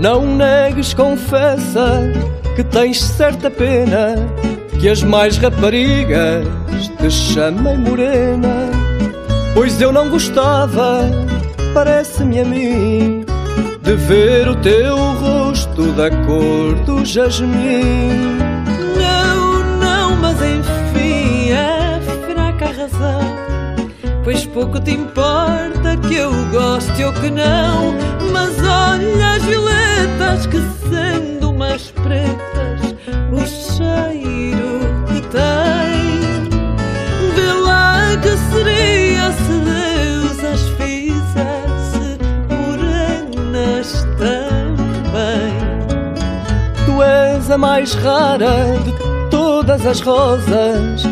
Não negues, confessa que tens certa pena que as mais raparigas te chamem morena. Pois eu não gostava, parece-me a mim, de ver o teu rosto da cor do jasmim. Não, não, mas enfim, é fraca a razão. Pois pouco te importa que eu goste ou que não. Mas Tu és a mais rara de todas as rosas.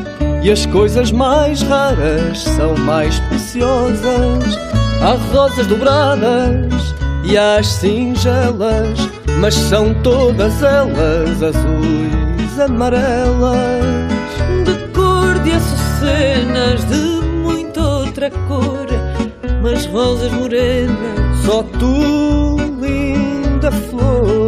E as coisas mais raras são mais preciosas. Há rosas dobradas e há as singelas, mas são todas elas azuis, amarelas. De cor de açucenas, de muita outra cor, mas rosas morenas. Só tu, linda flor.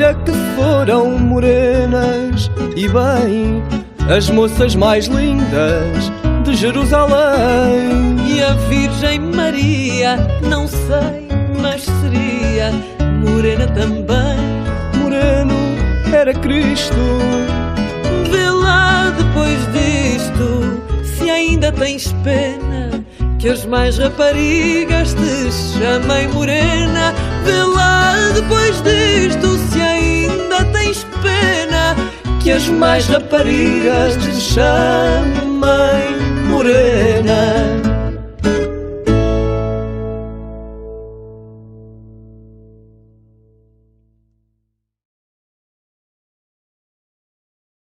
Olha que foram morenas e bem as moças mais lindas de Jerusalém. E a Virgem Maria, não sei, mas seria morena também. Moreno era Cristo. Vê lá depois disto, se ainda tens pena. Que as mais raparigas te chamem morena. Vê lá depois disto, mais raparigas te chamem morena.